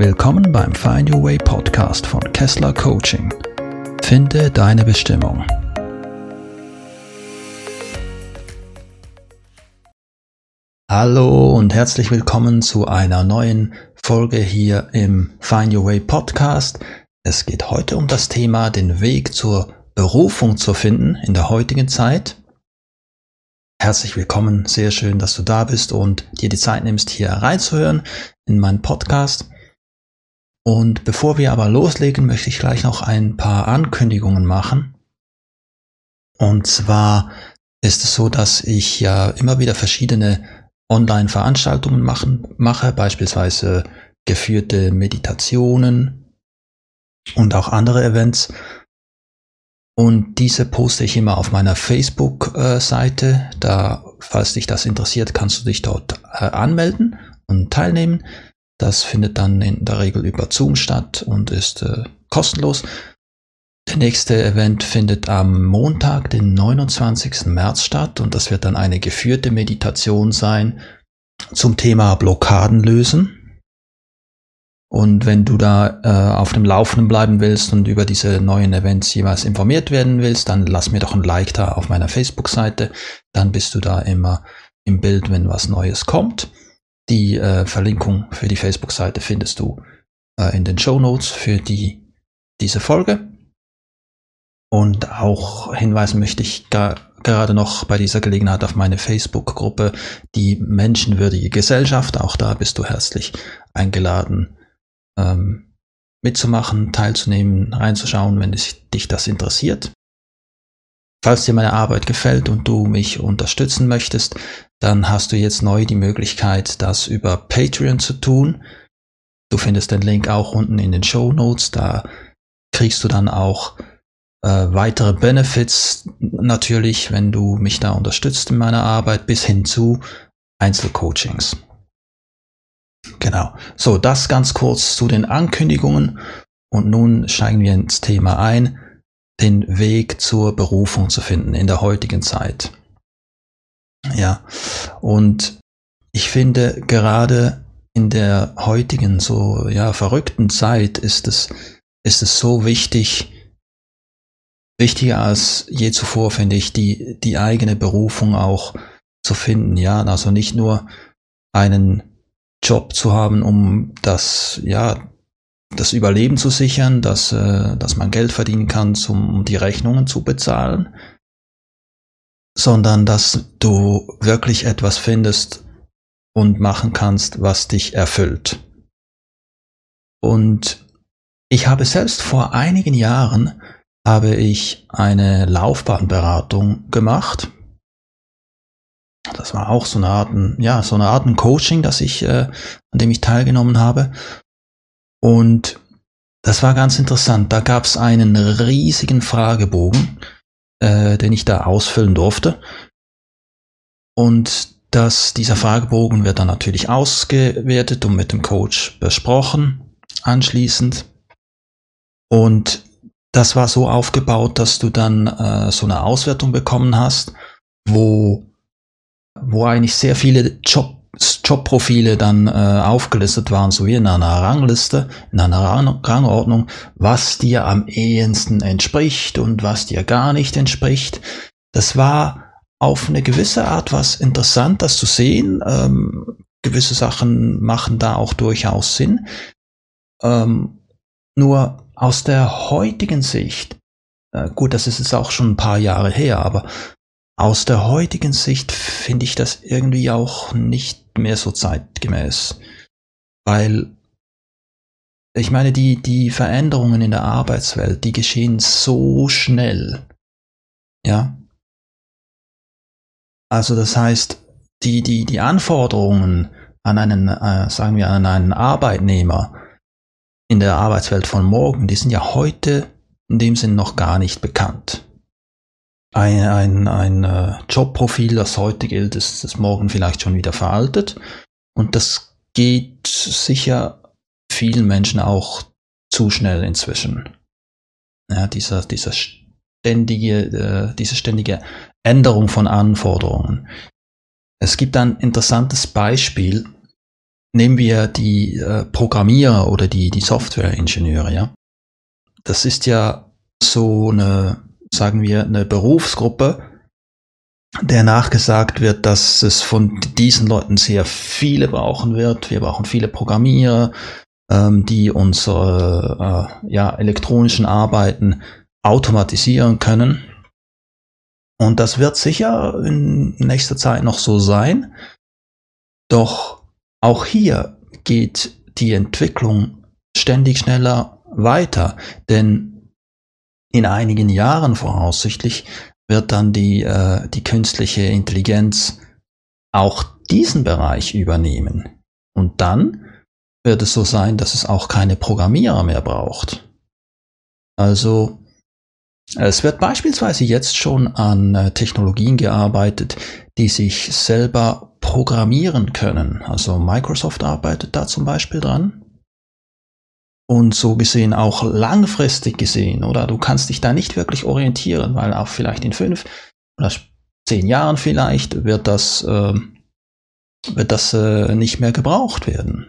Willkommen beim Find Your Way Podcast von Kessler Coaching. Finde deine Bestimmung. Hallo und herzlich willkommen zu einer neuen Folge hier im Find Your Way Podcast. Es geht heute um das Thema, den Weg zur Berufung zu finden in der heutigen Zeit. Herzlich willkommen, sehr schön, dass du da bist und dir die Zeit nimmst, hier reinzuhören in meinen Podcast. Und bevor wir aber loslegen, möchte ich gleich noch ein paar Ankündigungen machen. Und zwar ist es so, dass ich ja immer wieder verschiedene Online-Veranstaltungen mache, beispielsweise geführte Meditationen und auch andere Events. Und diese poste ich immer auf meiner Facebook-Seite. Da, falls dich das interessiert, kannst du dich dort äh, anmelden und teilnehmen. Das findet dann in der Regel über Zoom statt und ist äh, kostenlos. Der nächste Event findet am Montag, den 29. März statt und das wird dann eine geführte Meditation sein zum Thema Blockaden lösen. Und wenn du da äh, auf dem Laufenden bleiben willst und über diese neuen Events jeweils informiert werden willst, dann lass mir doch ein Like da auf meiner Facebook-Seite. Dann bist du da immer im Bild, wenn was Neues kommt. Die äh, Verlinkung für die Facebook-Seite findest du äh, in den Show Notes für die, diese Folge. Und auch hinweisen möchte ich gar, gerade noch bei dieser Gelegenheit auf meine Facebook-Gruppe, die Menschenwürdige Gesellschaft. Auch da bist du herzlich eingeladen, ähm, mitzumachen, teilzunehmen, reinzuschauen, wenn dich das interessiert. Falls dir meine Arbeit gefällt und du mich unterstützen möchtest, dann hast du jetzt neu die Möglichkeit, das über Patreon zu tun. Du findest den Link auch unten in den Show Notes. Da kriegst du dann auch äh, weitere Benefits natürlich, wenn du mich da unterstützt in meiner Arbeit, bis hin zu Einzelcoachings. Genau. So, das ganz kurz zu den Ankündigungen. Und nun steigen wir ins Thema ein, den Weg zur Berufung zu finden in der heutigen Zeit. Ja, und ich finde gerade in der heutigen so ja verrückten Zeit ist es ist es so wichtig wichtiger als je zuvor finde ich die die eigene Berufung auch zu finden ja. Also nicht nur einen Job zu haben um das ja das Überleben zu sichern dass äh, dass man Geld verdienen kann um die Rechnungen zu bezahlen sondern dass du wirklich etwas findest und machen kannst, was dich erfüllt. Und ich habe selbst vor einigen Jahren habe ich eine Laufbahnberatung gemacht. Das war auch so eine Art, ja, so eine Art Coaching, das ich, äh, an dem ich teilgenommen habe. Und das war ganz interessant. Da gab es einen riesigen Fragebogen, äh, den ich da ausfüllen durfte. Und das, dieser Fragebogen wird dann natürlich ausgewertet und mit dem Coach besprochen anschließend. Und das war so aufgebaut, dass du dann äh, so eine Auswertung bekommen hast, wo, wo eigentlich sehr viele Job Jobprofile dann äh, aufgelistet waren, so wie in einer Rangliste, in einer Rang Rangordnung, was dir am ehesten entspricht und was dir gar nicht entspricht. Das war auf eine gewisse Art was interessant, das zu sehen. Ähm, gewisse Sachen machen da auch durchaus Sinn. Ähm, nur aus der heutigen Sicht, äh, gut, das ist jetzt auch schon ein paar Jahre her, aber aus der heutigen Sicht finde ich das irgendwie auch nicht mehr so zeitgemäß. Weil ich meine, die, die Veränderungen in der Arbeitswelt, die geschehen so schnell. Ja. Also das heißt, die, die, die Anforderungen an einen, äh, sagen wir, an einen Arbeitnehmer in der Arbeitswelt von morgen, die sind ja heute in dem Sinn noch gar nicht bekannt ein, ein, ein äh, Jobprofil, das heute gilt, ist, ist morgen vielleicht schon wieder veraltet. Und das geht sicher vielen Menschen auch zu schnell inzwischen. Ja, dieser, dieser ständige, äh, diese ständige Änderung von Anforderungen. Es gibt ein interessantes Beispiel, nehmen wir die äh, Programmierer oder die, die Softwareingenieure, ja. Das ist ja so eine, sagen wir, eine Berufsgruppe, der nachgesagt wird, dass es von diesen Leuten sehr viele brauchen wird. Wir brauchen viele Programmierer, ähm, die unsere äh, ja, elektronischen Arbeiten automatisieren können. Und das wird sicher in nächster Zeit noch so sein. Doch auch hier geht die Entwicklung ständig schneller weiter, denn in einigen Jahren voraussichtlich wird dann die, äh, die künstliche Intelligenz auch diesen Bereich übernehmen. Und dann wird es so sein, dass es auch keine Programmierer mehr braucht. Also es wird beispielsweise jetzt schon an äh, Technologien gearbeitet, die sich selber programmieren können. Also Microsoft arbeitet da zum Beispiel dran. Und so gesehen auch langfristig gesehen, oder? Du kannst dich da nicht wirklich orientieren, weil auch vielleicht in fünf oder zehn Jahren vielleicht wird das, äh, wird das äh, nicht mehr gebraucht werden.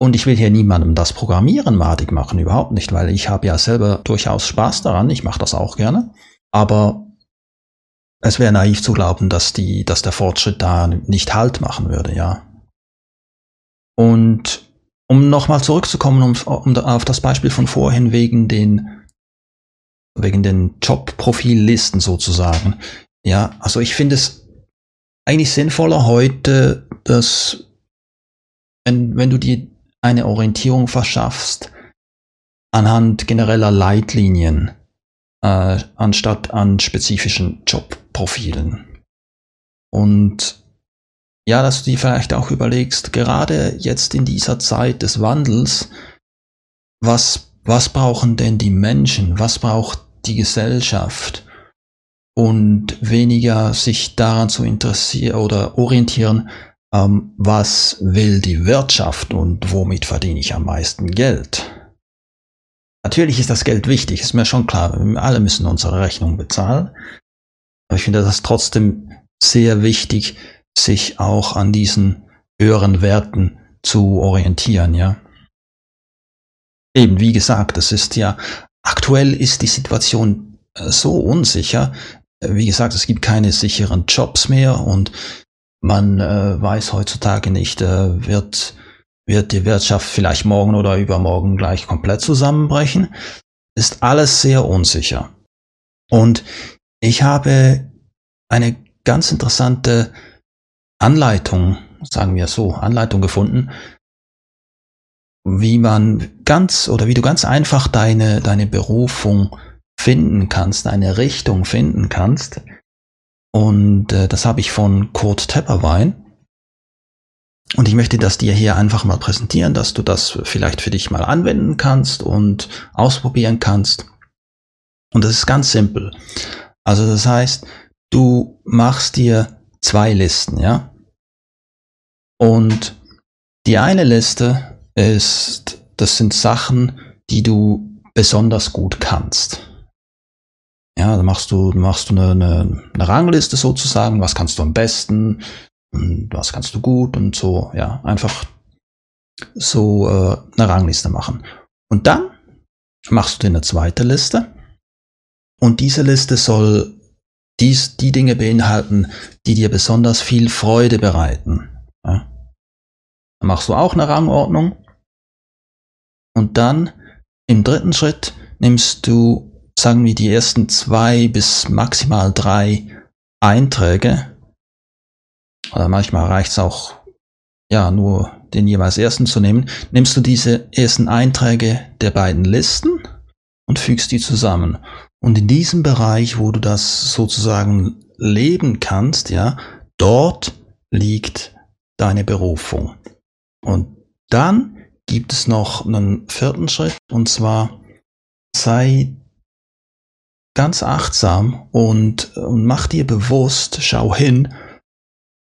Und ich will hier niemandem das Programmieren madig machen, überhaupt nicht, weil ich habe ja selber durchaus Spaß daran, ich mache das auch gerne. Aber es wäre naiv zu glauben, dass, die, dass der Fortschritt da nicht Halt machen würde, ja. Und um nochmal zurückzukommen um, um, auf das Beispiel von vorhin wegen den, wegen den Jobprofillisten sozusagen. Ja, also ich finde es eigentlich sinnvoller heute, dass wenn, wenn du dir eine Orientierung verschaffst anhand genereller Leitlinien, äh, anstatt an spezifischen Jobprofilen. Und ja, dass du dir vielleicht auch überlegst, gerade jetzt in dieser Zeit des Wandels, was, was brauchen denn die Menschen, was braucht die Gesellschaft? Und weniger sich daran zu interessieren oder orientieren, ähm, was will die Wirtschaft und womit verdiene ich am meisten Geld? Natürlich ist das Geld wichtig, ist mir schon klar. Wir alle müssen unsere Rechnung bezahlen. Aber ich finde das trotzdem sehr wichtig, sich auch an diesen höheren Werten zu orientieren, ja. Eben, wie gesagt, es ist ja, aktuell ist die Situation äh, so unsicher. Äh, wie gesagt, es gibt keine sicheren Jobs mehr und man äh, weiß heutzutage nicht, äh, wird, wird die Wirtschaft vielleicht morgen oder übermorgen gleich komplett zusammenbrechen. Ist alles sehr unsicher. Und ich habe eine ganz interessante Anleitung, sagen wir so, Anleitung gefunden, wie man ganz oder wie du ganz einfach deine, deine Berufung finden kannst, eine Richtung finden kannst, und äh, das habe ich von Kurt Tepperwein. Und ich möchte das dir hier einfach mal präsentieren, dass du das vielleicht für dich mal anwenden kannst und ausprobieren kannst. Und das ist ganz simpel. Also das heißt, du machst dir zwei Listen, ja? Und die eine Liste ist, das sind Sachen, die du besonders gut kannst. Ja, dann machst du, machst du eine, eine, eine Rangliste sozusagen, was kannst du am besten was kannst du gut und so, ja, einfach so äh, eine Rangliste machen. Und dann machst du dir eine zweite Liste und diese Liste soll dies, die Dinge beinhalten, die dir besonders viel Freude bereiten. Machst du auch eine Rangordnung und dann im dritten Schritt nimmst du sagen wir, die ersten zwei bis maximal drei Einträge, oder manchmal reicht es auch, ja, nur den jeweils ersten zu nehmen, nimmst du diese ersten Einträge der beiden Listen und fügst die zusammen. Und in diesem Bereich, wo du das sozusagen leben kannst, ja, dort liegt deine Berufung. Und dann gibt es noch einen vierten Schritt, und zwar sei ganz achtsam und, und mach dir bewusst, schau hin,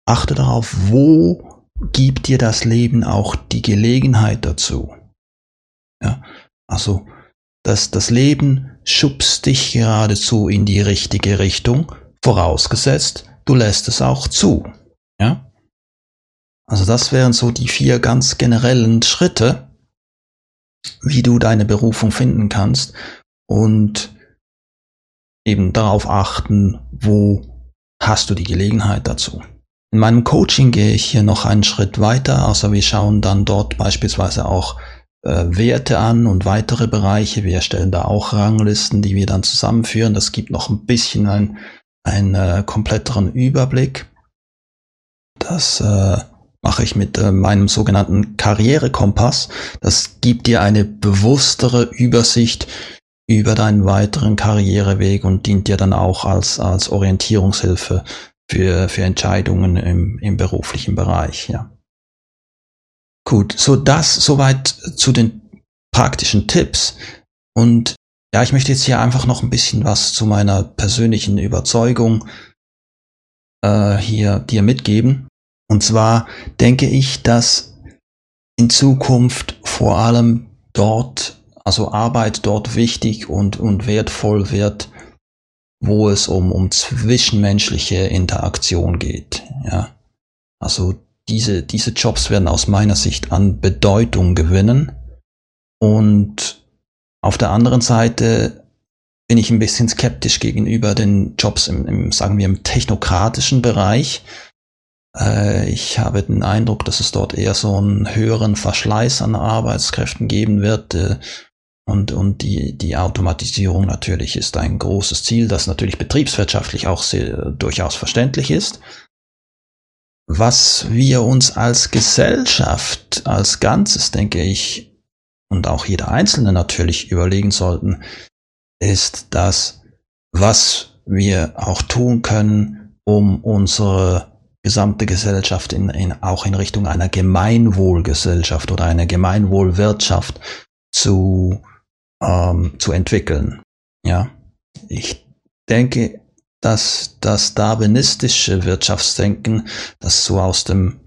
achte darauf, wo gibt dir das Leben auch die Gelegenheit dazu. Ja, also dass das Leben schubst dich geradezu in die richtige Richtung, vorausgesetzt, du lässt es auch zu. Ja? Also das wären so die vier ganz generellen Schritte, wie du deine Berufung finden kannst und eben darauf achten, wo hast du die Gelegenheit dazu. In meinem Coaching gehe ich hier noch einen Schritt weiter, also wir schauen dann dort beispielsweise auch äh, Werte an und weitere Bereiche. Wir erstellen da auch Ranglisten, die wir dann zusammenführen. Das gibt noch ein bisschen ein, einen äh, kompletteren Überblick. Das äh, mache ich mit äh, meinem sogenannten Karrierekompass. Das gibt dir eine bewusstere Übersicht über deinen weiteren Karriereweg und dient dir dann auch als, als Orientierungshilfe für, für Entscheidungen im, im beruflichen Bereich, ja. Gut, so das soweit zu den praktischen Tipps. Und ja, ich möchte jetzt hier einfach noch ein bisschen was zu meiner persönlichen Überzeugung äh, hier dir mitgeben. Und zwar denke ich, dass in Zukunft vor allem dort, also Arbeit dort wichtig und, und wertvoll wird, wo es um, um zwischenmenschliche Interaktion geht. Ja. Also diese, diese Jobs werden aus meiner Sicht an Bedeutung gewinnen. Und auf der anderen Seite bin ich ein bisschen skeptisch gegenüber den Jobs im, im sagen wir, im technokratischen Bereich, ich habe den Eindruck, dass es dort eher so einen höheren Verschleiß an Arbeitskräften geben wird. Äh, und, und die, die Automatisierung natürlich ist ein großes Ziel, das natürlich betriebswirtschaftlich auch sehr, durchaus verständlich ist. Was wir uns als Gesellschaft, als Ganzes, denke ich, und auch jeder Einzelne natürlich überlegen sollten, ist das, was wir auch tun können, um unsere gesamte Gesellschaft in, in, auch in Richtung einer Gemeinwohlgesellschaft oder einer Gemeinwohlwirtschaft zu, ähm, zu entwickeln. Ja, ich denke, dass das darwinistische Wirtschaftsdenken, das so aus dem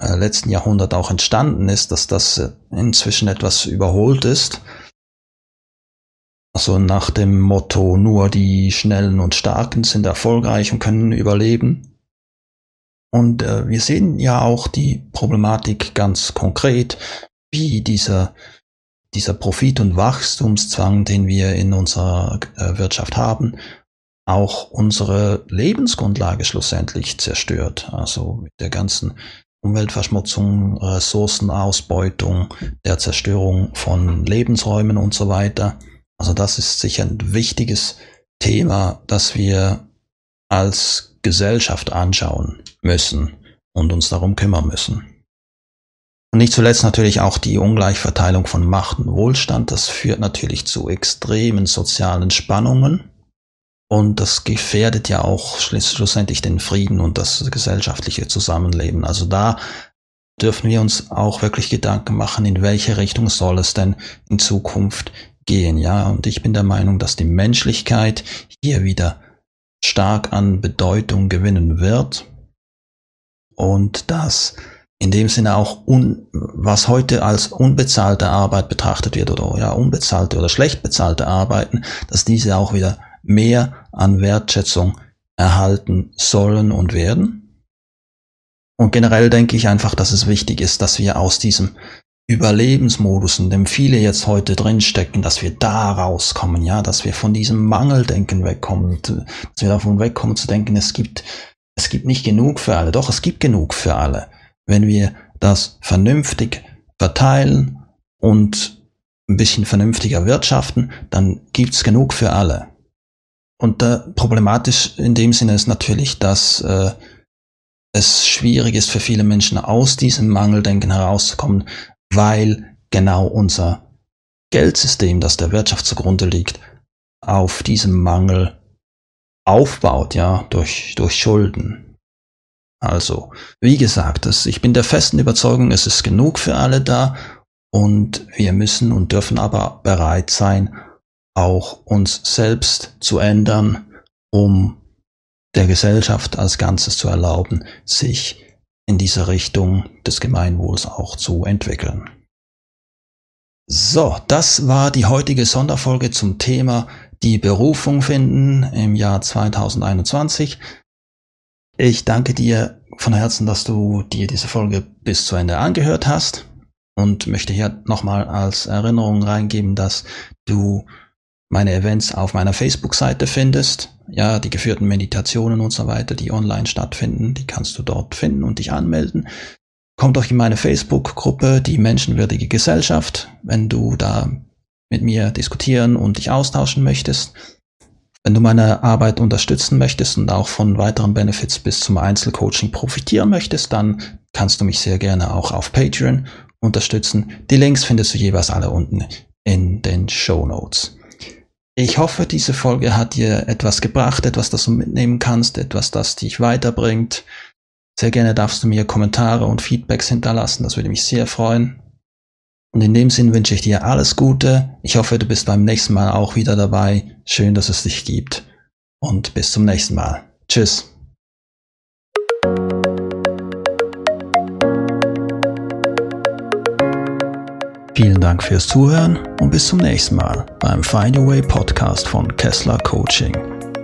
äh, letzten Jahrhundert auch entstanden ist, dass das äh, inzwischen etwas überholt ist. Also nach dem Motto, nur die Schnellen und Starken sind erfolgreich und können überleben. Und äh, wir sehen ja auch die Problematik ganz konkret, wie dieser, dieser Profit- und Wachstumszwang, den wir in unserer äh, Wirtschaft haben, auch unsere Lebensgrundlage schlussendlich zerstört. Also mit der ganzen Umweltverschmutzung, Ressourcenausbeutung, der Zerstörung von Lebensräumen und so weiter. Also das ist sicher ein wichtiges Thema, das wir als Gesellschaft anschauen müssen und uns darum kümmern müssen. Und nicht zuletzt natürlich auch die Ungleichverteilung von Macht und Wohlstand. Das führt natürlich zu extremen sozialen Spannungen. Und das gefährdet ja auch schlussendlich den Frieden und das gesellschaftliche Zusammenleben. Also da dürfen wir uns auch wirklich Gedanken machen, in welche Richtung soll es denn in Zukunft gehen. Ja, und ich bin der Meinung, dass die Menschlichkeit hier wieder stark an Bedeutung gewinnen wird und dass in dem Sinne auch un, was heute als unbezahlte Arbeit betrachtet wird oder ja unbezahlte oder schlecht bezahlte Arbeiten, dass diese auch wieder mehr an Wertschätzung erhalten sollen und werden. Und generell denke ich einfach, dass es wichtig ist, dass wir aus diesem Überlebensmodus, in dem viele jetzt heute drinstecken, dass wir da rauskommen, ja, dass wir von diesem Mangeldenken wegkommen, dass wir davon wegkommen zu denken, es gibt, es gibt nicht genug für alle. Doch, es gibt genug für alle. Wenn wir das vernünftig verteilen und ein bisschen vernünftiger wirtschaften, dann gibt's genug für alle. Und äh, problematisch in dem Sinne ist natürlich, dass äh, es schwierig ist für viele Menschen aus diesem Mangeldenken herauszukommen, weil genau unser Geldsystem, das der Wirtschaft zugrunde liegt, auf diesem Mangel aufbaut, ja, durch, durch Schulden. Also, wie gesagt, das, ich bin der festen Überzeugung, es ist genug für alle da und wir müssen und dürfen aber bereit sein, auch uns selbst zu ändern, um der Gesellschaft als Ganzes zu erlauben, sich in diese Richtung des Gemeinwohls auch zu entwickeln. So, das war die heutige Sonderfolge zum Thema die Berufung finden im Jahr 2021. Ich danke dir von Herzen, dass du dir diese Folge bis zu Ende angehört hast und möchte hier nochmal als Erinnerung reingeben, dass du meine Events auf meiner Facebook-Seite findest. Ja, die geführten Meditationen und so weiter, die online stattfinden, die kannst du dort finden und dich anmelden. Komm doch in meine Facebook-Gruppe, die Menschenwürdige Gesellschaft, wenn du da mit mir diskutieren und dich austauschen möchtest. Wenn du meine Arbeit unterstützen möchtest und auch von weiteren Benefits bis zum Einzelcoaching profitieren möchtest, dann kannst du mich sehr gerne auch auf Patreon unterstützen. Die Links findest du jeweils alle unten in den Show Notes. Ich hoffe, diese Folge hat dir etwas gebracht, etwas, das du mitnehmen kannst, etwas, das dich weiterbringt. Sehr gerne darfst du mir Kommentare und Feedbacks hinterlassen, das würde mich sehr freuen. Und in dem Sinn wünsche ich dir alles Gute. Ich hoffe, du bist beim nächsten Mal auch wieder dabei. Schön, dass es dich gibt. Und bis zum nächsten Mal. Tschüss. Vielen Dank fürs Zuhören und bis zum nächsten Mal beim Find Your Way Podcast von Kessler Coaching.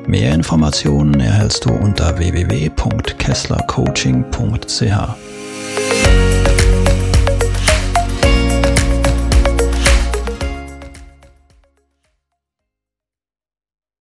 Mehr Informationen erhältst du unter www.kesslercoaching.ch.